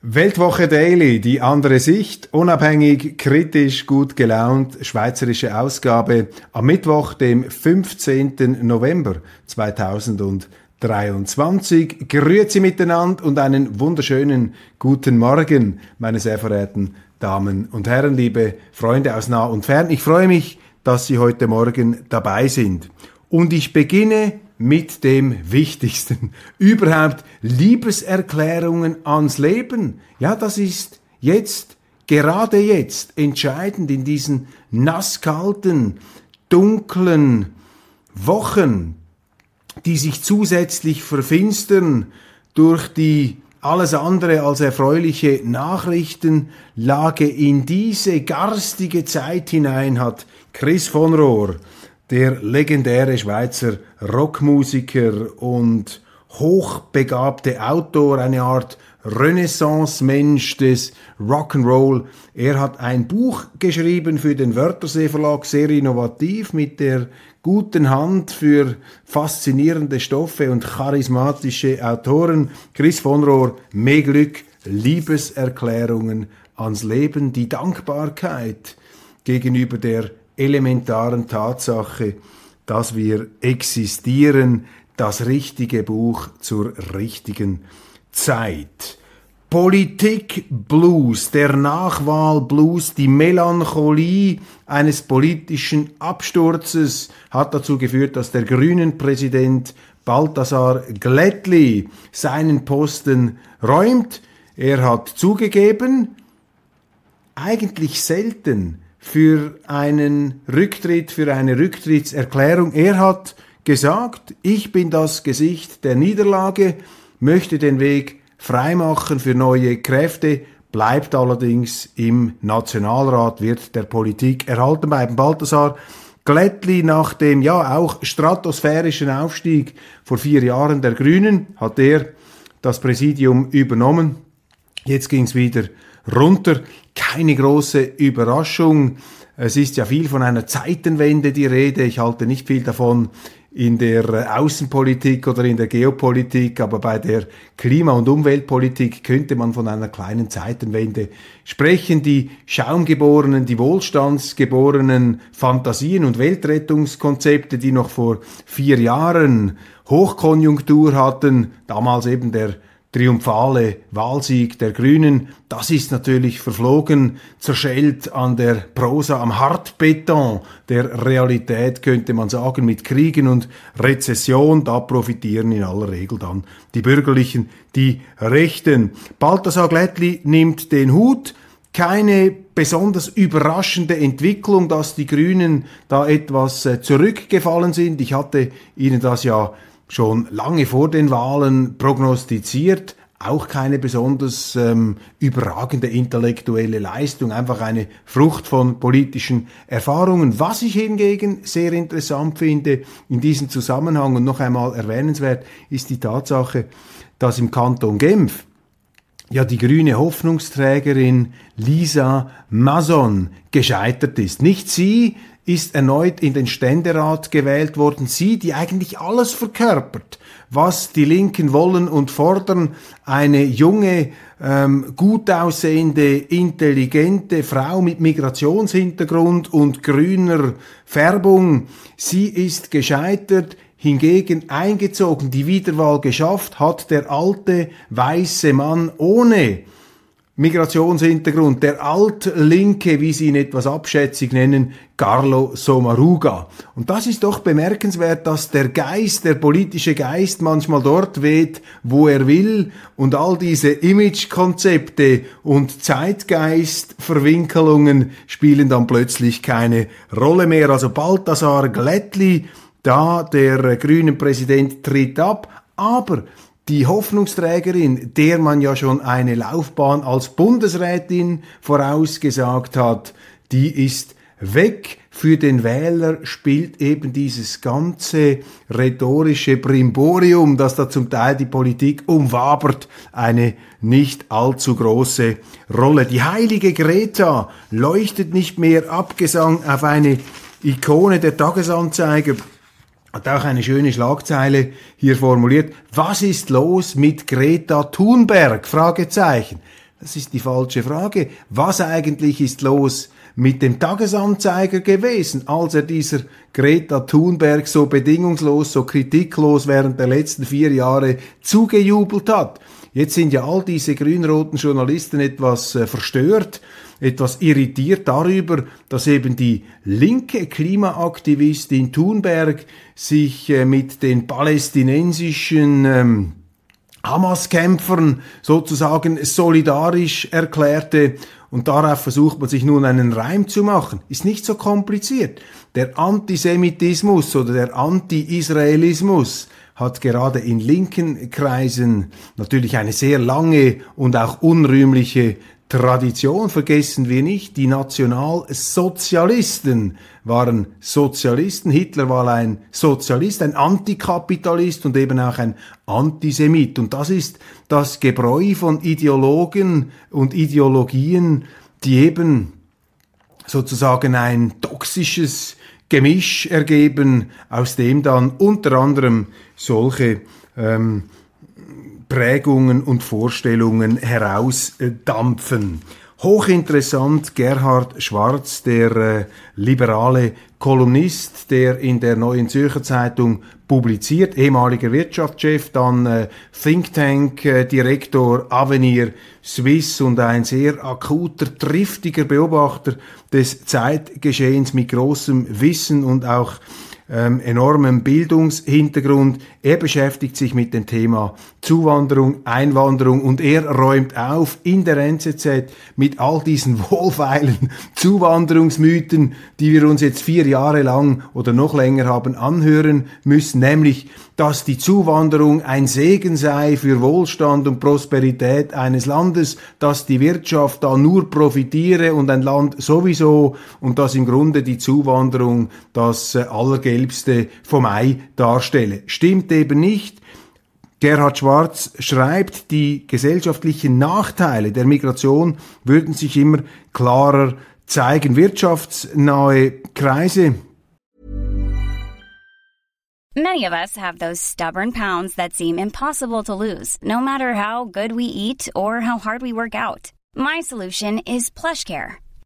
Weltwoche Daily, die andere Sicht, unabhängig, kritisch, gut gelaunt, schweizerische Ausgabe am Mittwoch, dem 15. November 2023. Grüezi miteinander und einen wunderschönen guten Morgen, meine sehr verehrten Damen und Herren, liebe Freunde aus nah und fern. Ich freue mich, dass Sie heute Morgen dabei sind. Und ich beginne mit dem Wichtigsten. Überhaupt Liebeserklärungen ans Leben. Ja, das ist jetzt, gerade jetzt, entscheidend in diesen nasskalten, dunklen Wochen, die sich zusätzlich verfinstern durch die alles andere als erfreuliche Nachrichtenlage in diese garstige Zeit hinein hat Chris von Rohr der legendäre Schweizer Rockmusiker und hochbegabte Autor, eine Art Renaissance-Mensch des Rock'n'Roll. Er hat ein Buch geschrieben für den Wörthersee Verlag, sehr innovativ, mit der guten Hand für faszinierende Stoffe und charismatische Autoren. Chris von Rohr, mehr Glück, Liebeserklärungen ans Leben, die Dankbarkeit gegenüber der elementaren Tatsache, dass wir existieren, das richtige Buch zur richtigen Zeit. Politik Blues, der Nachwahl Blues, die Melancholie eines politischen Absturzes hat dazu geführt, dass der Grünen Präsident Balthasar Glättli seinen Posten räumt. Er hat zugegeben, eigentlich selten für einen Rücktritt, für eine Rücktrittserklärung. Er hat gesagt, ich bin das Gesicht der Niederlage, möchte den Weg freimachen für neue Kräfte, bleibt allerdings im Nationalrat, wird der Politik erhalten bleiben. Balthasar Glättli nach dem ja auch stratosphärischen Aufstieg vor vier Jahren der Grünen hat er das Präsidium übernommen. Jetzt ging es wieder runter. Keine große Überraschung. Es ist ja viel von einer Zeitenwende die Rede. Ich halte nicht viel davon in der Außenpolitik oder in der Geopolitik, aber bei der Klima- und Umweltpolitik könnte man von einer kleinen Zeitenwende sprechen. Die Schaumgeborenen, die Wohlstandsgeborenen Fantasien und Weltrettungskonzepte, die noch vor vier Jahren Hochkonjunktur hatten, damals eben der triumphale Wahlsieg der Grünen, das ist natürlich verflogen, zerschellt an der Prosa, am Hartbeton der Realität, könnte man sagen, mit Kriegen und Rezession, da profitieren in aller Regel dann die Bürgerlichen, die Rechten. Balthasar Glättli nimmt den Hut, keine besonders überraschende Entwicklung, dass die Grünen da etwas äh, zurückgefallen sind. Ich hatte Ihnen das ja schon lange vor den Wahlen prognostiziert. Auch keine besonders ähm, überragende intellektuelle Leistung, einfach eine Frucht von politischen Erfahrungen. Was ich hingegen sehr interessant finde in diesem Zusammenhang und noch einmal erwähnenswert, ist die Tatsache, dass im Kanton Genf ja die grüne Hoffnungsträgerin Lisa Mason gescheitert ist. Nicht sie ist erneut in den Ständerat gewählt worden. Sie, die eigentlich alles verkörpert, was die Linken wollen und fordern. Eine junge, ähm, gut aussehende, intelligente Frau mit Migrationshintergrund und grüner Färbung. Sie ist gescheitert. Hingegen eingezogen, die Wiederwahl geschafft, hat der alte weiße Mann ohne Migrationshintergrund, der Altlinke, wie sie ihn etwas abschätzig nennen, Carlo Sommaruga. Und das ist doch bemerkenswert, dass der Geist, der politische Geist manchmal dort weht, wo er will und all diese Imagekonzepte und Zeitgeistverwinkelungen spielen dann plötzlich keine Rolle mehr. Also Balthasar Glättli, da der grünen Präsident tritt ab, aber die Hoffnungsträgerin, der man ja schon eine Laufbahn als Bundesrätin vorausgesagt hat, die ist weg. Für den Wähler spielt eben dieses ganze rhetorische Brimborium, das da zum Teil die Politik umwabert, eine nicht allzu große Rolle. Die heilige Greta leuchtet nicht mehr abgesang auf eine Ikone der Tagesanzeiger hat auch eine schöne Schlagzeile hier formuliert. Was ist los mit Greta Thunberg? Fragezeichen. Das ist die falsche Frage. Was eigentlich ist los mit dem Tagesanzeiger gewesen, als er dieser Greta Thunberg so bedingungslos, so kritiklos während der letzten vier Jahre zugejubelt hat? Jetzt sind ja all diese grün-roten Journalisten etwas äh, verstört etwas irritiert darüber, dass eben die linke Klimaaktivistin Thunberg sich äh, mit den palästinensischen ähm, Hamas-Kämpfern sozusagen solidarisch erklärte und darauf versucht man sich nun einen Reim zu machen. Ist nicht so kompliziert. Der Antisemitismus oder der Anti-Israelismus hat gerade in linken Kreisen natürlich eine sehr lange und auch unrühmliche Tradition vergessen wir nicht, die Nationalsozialisten waren Sozialisten, Hitler war ein Sozialist, ein Antikapitalist und eben auch ein Antisemit. Und das ist das Gebräu von Ideologen und Ideologien, die eben sozusagen ein toxisches Gemisch ergeben, aus dem dann unter anderem solche ähm, Prägungen und Vorstellungen herausdampfen. Hochinteressant Gerhard Schwarz, der äh, liberale Kolumnist, der in der Neuen Zürcher Zeitung publiziert, ehemaliger Wirtschaftschef, dann äh, Think Tank äh, Direktor Avenir Swiss und ein sehr akuter, triftiger Beobachter des Zeitgeschehens mit großem Wissen und auch ähm, enormem Bildungshintergrund. Er beschäftigt sich mit dem Thema Zuwanderung, Einwanderung und er räumt auf in der NZZ mit all diesen wohlfeilen Zuwanderungsmythen, die wir uns jetzt vier Jahre lang oder noch länger haben anhören müssen, nämlich dass die Zuwanderung ein Segen sei für Wohlstand und Prosperität eines Landes, dass die Wirtschaft da nur profitiere und ein Land sowieso und dass im Grunde die Zuwanderung das äh, Allergelbste vom Ei darstelle. Stimmt eben nicht. Gerhard Schwarz schreibt, die gesellschaftlichen Nachteile der Migration würden sich immer klarer zeigen. Wirtschaftsnahe Kreise Many of us have those stubborn pounds that seem impossible to lose, no matter how good we eat or how hard we work out. My solution is PlushCare.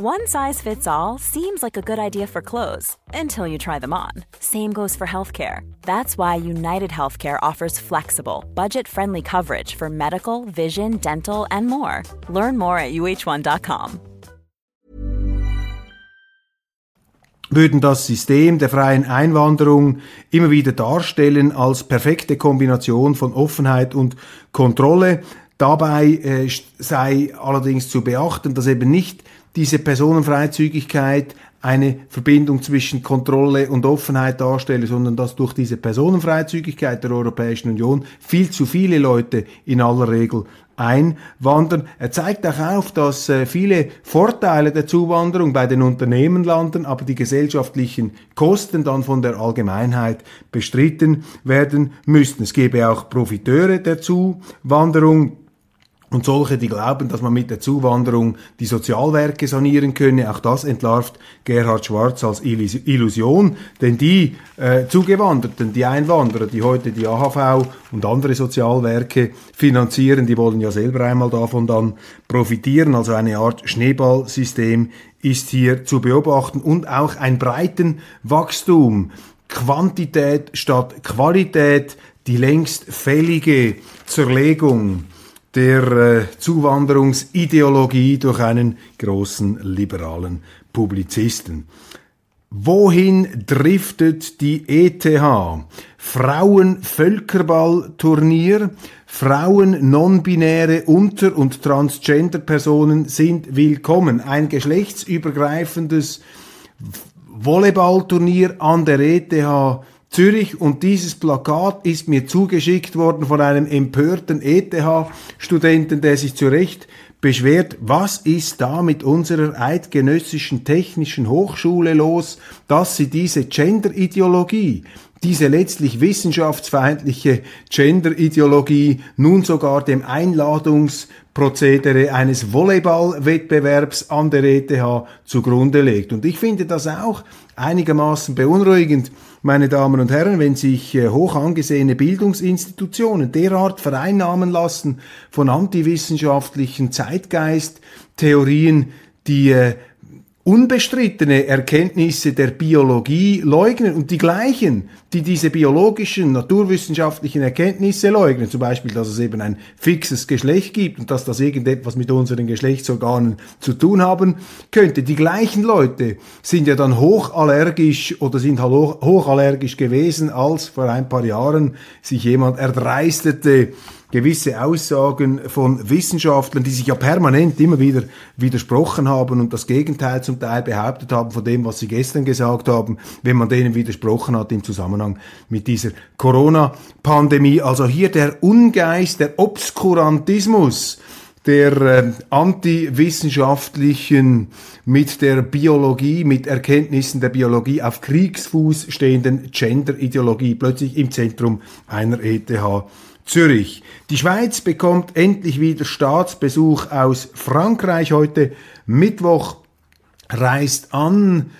One size fits all seems like a good idea for clothes until you try them on. Same goes for healthcare. That's why United Healthcare offers flexible, budget-friendly coverage for medical, vision, dental, and more. Learn more at uh1.com. würden das System der freien Einwanderung immer wieder darstellen als perfekte Kombination von Offenheit und Kontrolle. Dabei äh, sei allerdings zu beachten, dass eben nicht diese Personenfreizügigkeit eine Verbindung zwischen Kontrolle und Offenheit darstelle, sondern dass durch diese Personenfreizügigkeit der Europäischen Union viel zu viele Leute in aller Regel einwandern. Er zeigt auch auf, dass äh, viele Vorteile der Zuwanderung bei den Unternehmen landen, aber die gesellschaftlichen Kosten dann von der Allgemeinheit bestritten werden müssten. Es gäbe auch Profiteure der Zuwanderung und solche, die glauben, dass man mit der Zuwanderung die Sozialwerke sanieren könne. Auch das entlarvt Gerhard Schwarz als Illusion. Denn die äh, Zugewanderten, die Einwanderer, die heute die AHV und andere Sozialwerke finanzieren, die wollen ja selber einmal davon dann profitieren. Also eine Art Schneeballsystem ist hier zu beobachten und auch ein breiten Wachstum. Quantität statt Qualität, die längst fällige Zerlegung der äh, Zuwanderungsideologie durch einen großen liberalen Publizisten. Wohin driftet die ETH? Frauen-Völkerball-Turnier, Frauen, non-binäre Unter- und Transgender-Personen sind willkommen. Ein geschlechtsübergreifendes Volleyballturnier an der ETH Zürich und dieses Plakat ist mir zugeschickt worden von einem empörten ETH-Studenten, der sich zu Recht beschwert, was ist da mit unserer eidgenössischen technischen Hochschule los, dass sie diese Gender-Ideologie, diese letztlich wissenschaftsfeindliche Gender-Ideologie nun sogar dem Einladungsprozedere eines Volleyball-Wettbewerbs an der ETH zugrunde legt. Und ich finde das auch einigermaßen beunruhigend, meine Damen und Herren, wenn sich äh, hoch angesehene Bildungsinstitutionen derart vereinnahmen lassen von antiwissenschaftlichen Zeitgeisttheorien, die äh, unbestrittene Erkenntnisse der Biologie leugnen und die gleichen, die diese biologischen, naturwissenschaftlichen Erkenntnisse leugnen, zum Beispiel, dass es eben ein fixes Geschlecht gibt und dass das irgendetwas mit unseren Geschlechtsorganen zu tun haben könnte. Die gleichen Leute sind ja dann hochallergisch oder sind hochallergisch gewesen, als vor ein paar Jahren sich jemand erdreistete, gewisse Aussagen von Wissenschaftlern, die sich ja permanent immer wieder widersprochen haben und das Gegenteil zum Teil behauptet haben von dem, was sie gestern gesagt haben, wenn man denen widersprochen hat im Zusammenhang mit dieser Corona-Pandemie. Also hier der Ungeist, der Obskurantismus, der äh, antiwissenschaftlichen, mit der Biologie, mit Erkenntnissen der Biologie auf Kriegsfuß stehenden Gender-Ideologie plötzlich im Zentrum einer ETH Zürich. Die Schweiz bekommt endlich wieder Staatsbesuch aus Frankreich. Heute Mittwoch reist an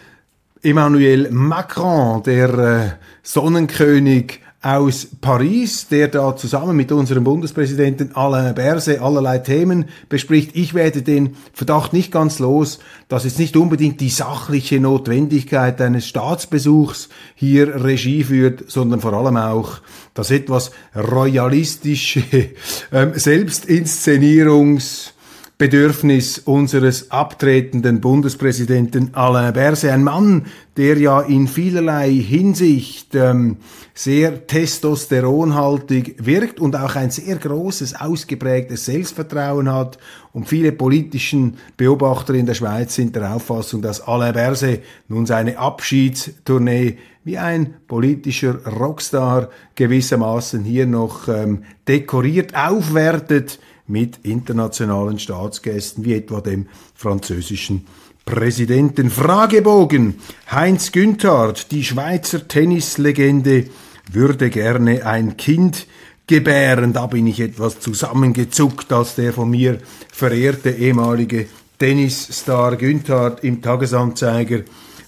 Emmanuel Macron, der äh, Sonnenkönig aus Paris, der da zusammen mit unserem Bundespräsidenten Alain Berset allerlei Themen bespricht. Ich werde den Verdacht nicht ganz los, dass jetzt nicht unbedingt die sachliche Notwendigkeit eines Staatsbesuchs hier Regie führt, sondern vor allem auch das etwas royalistische ähm, Selbstinszenierungs Bedürfnis unseres abtretenden Bundespräsidenten Alain Berset, ein Mann, der ja in vielerlei Hinsicht ähm, sehr testosteronhaltig wirkt und auch ein sehr großes, ausgeprägtes Selbstvertrauen hat. Und viele politischen Beobachter in der Schweiz sind der Auffassung, dass Alain Berset nun seine Abschiedstournee wie ein politischer Rockstar gewissermaßen hier noch ähm, dekoriert, aufwertet mit internationalen Staatsgästen wie etwa dem französischen Präsidenten. Fragebogen. Heinz Günthard, die Schweizer Tennislegende, würde gerne ein Kind gebären. Da bin ich etwas zusammengezuckt, als der von mir verehrte ehemalige Tennisstar Günthard im Tagesanzeiger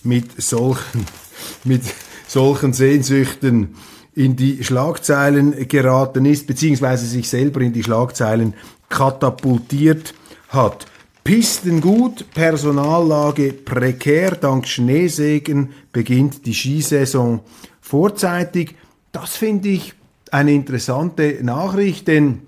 mit solchen, mit solchen Sehnsüchten in die Schlagzeilen geraten ist, beziehungsweise sich selber in die Schlagzeilen katapultiert hat. Pisten gut, Personallage prekär, dank Schneesegen beginnt die Skisaison vorzeitig. Das finde ich eine interessante Nachricht, denn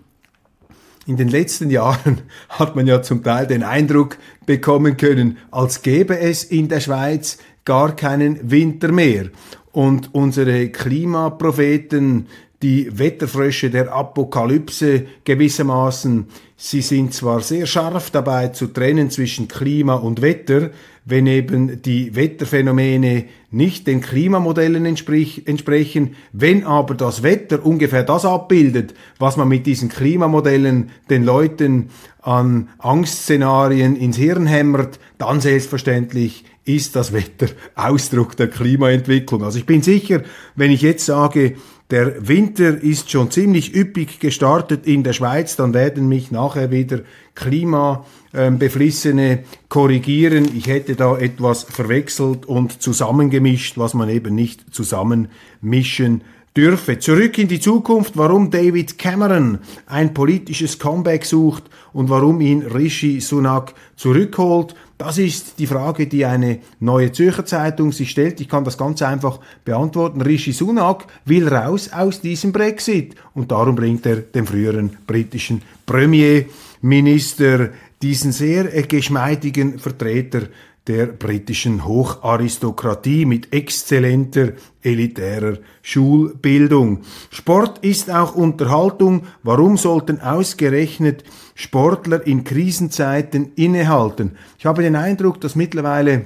in den letzten Jahren hat man ja zum Teil den Eindruck bekommen können, als gäbe es in der Schweiz gar keinen Winter mehr und unsere Klimapropheten, die Wetterfrösche der Apokalypse gewissermaßen, sie sind zwar sehr scharf dabei zu trennen zwischen Klima und Wetter, wenn eben die Wetterphänomene nicht den Klimamodellen entsprechen, wenn aber das Wetter ungefähr das abbildet, was man mit diesen Klimamodellen den Leuten an Angstszenarien ins Hirn hämmert, dann selbstverständlich ist das Wetter Ausdruck der Klimaentwicklung. Also ich bin sicher, wenn ich jetzt sage, der Winter ist schon ziemlich üppig gestartet in der Schweiz, dann werden mich nachher wieder Klimabeflissene korrigieren. Ich hätte da etwas verwechselt und zusammengemischt, was man eben nicht zusammenmischen dürfe. Zurück in die Zukunft, warum David Cameron ein politisches Comeback sucht und warum ihn Rishi Sunak zurückholt. Das ist die Frage, die eine neue Zürcher Zeitung sich stellt. Ich kann das ganz einfach beantworten. Rishi Sunak will raus aus diesem Brexit und darum bringt er den früheren britischen Premierminister diesen sehr geschmeidigen Vertreter der britischen Hocharistokratie mit exzellenter elitärer Schulbildung. Sport ist auch Unterhaltung. Warum sollten ausgerechnet Sportler in Krisenzeiten innehalten? Ich habe den Eindruck, dass mittlerweile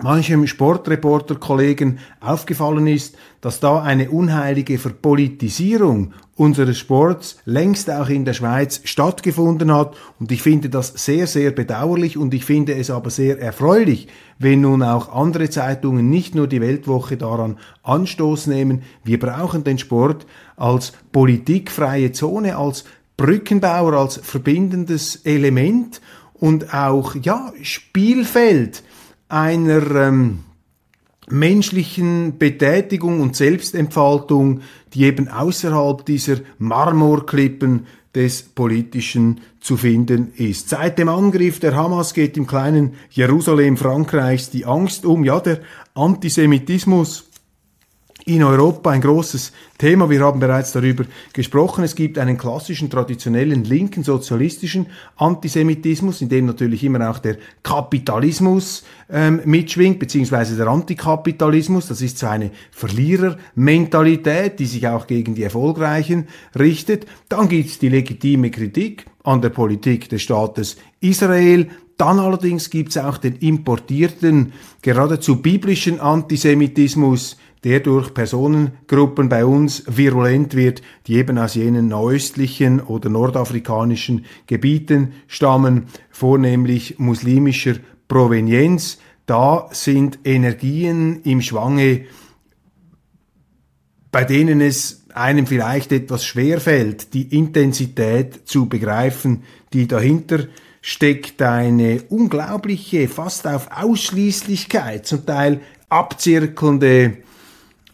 manchem Sportreporter-Kollegen aufgefallen ist, dass da eine unheilige Verpolitisierung unseres Sports längst auch in der Schweiz stattgefunden hat. Und ich finde das sehr, sehr bedauerlich und ich finde es aber sehr erfreulich, wenn nun auch andere Zeitungen, nicht nur die Weltwoche daran Anstoß nehmen. Wir brauchen den Sport als politikfreie Zone, als Brückenbauer, als verbindendes Element und auch, ja, Spielfeld einer ähm, menschlichen Betätigung und Selbstentfaltung, die eben außerhalb dieser Marmorklippen des Politischen zu finden ist. Seit dem Angriff der Hamas geht im kleinen Jerusalem Frankreichs die Angst um, ja, der Antisemitismus in Europa ein großes Thema. Wir haben bereits darüber gesprochen. Es gibt einen klassischen, traditionellen, linken, sozialistischen Antisemitismus, in dem natürlich immer auch der Kapitalismus ähm, mitschwingt, beziehungsweise der Antikapitalismus. Das ist so eine Verlierermentalität, die sich auch gegen die Erfolgreichen richtet. Dann gibt es die legitime Kritik an der Politik des Staates Israel. Dann allerdings gibt es auch den importierten, geradezu biblischen Antisemitismus, der durch Personengruppen bei uns virulent wird, die eben aus jenen nahöstlichen oder nordafrikanischen Gebieten stammen, vornehmlich muslimischer Provenienz. Da sind Energien im Schwange, bei denen es einem vielleicht etwas schwerfällt, die Intensität zu begreifen, die dahinter steckt eine unglaubliche, fast auf Ausschließlichkeit, zum Teil abzirkelnde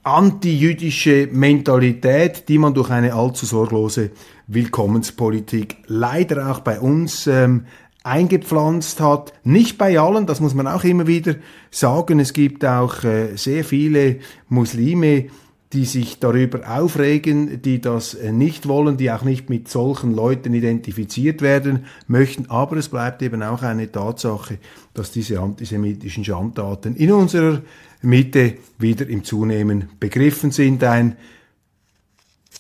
antijüdische Mentalität, die man durch eine allzu sorglose Willkommenspolitik leider auch bei uns ähm, eingepflanzt hat. Nicht bei allen, das muss man auch immer wieder sagen. Es gibt auch äh, sehr viele Muslime, die sich darüber aufregen, die das äh, nicht wollen, die auch nicht mit solchen Leuten identifiziert werden möchten. Aber es bleibt eben auch eine Tatsache, dass diese antisemitischen Schandtaten in unserer Mitte wieder im Zunehmen begriffen sind. Ein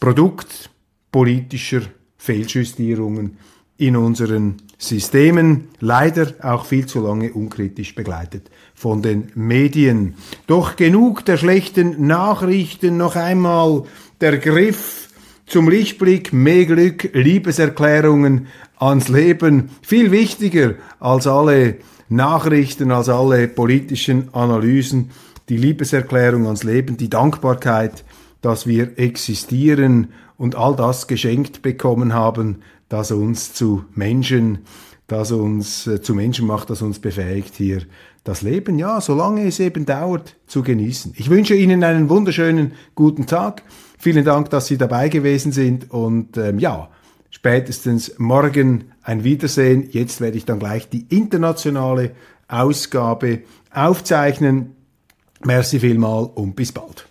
Produkt politischer Fehljustierungen in unseren Systemen, leider auch viel zu lange unkritisch begleitet von den Medien. Doch genug der schlechten Nachrichten, noch einmal der Griff zum Lichtblick, mehr Glück, Liebeserklärungen ans Leben, viel wichtiger als alle Nachrichten, als alle politischen Analysen die Liebeserklärung ans Leben, die Dankbarkeit, dass wir existieren und all das geschenkt bekommen haben, das uns zu Menschen, das uns äh, zu Menschen macht, das uns befähigt, hier das Leben, ja, solange es eben dauert, zu genießen. Ich wünsche Ihnen einen wunderschönen guten Tag. Vielen Dank, dass Sie dabei gewesen sind und ähm, ja, spätestens morgen ein Wiedersehen. Jetzt werde ich dann gleich die internationale Ausgabe aufzeichnen. Merci vielmal und bis bald.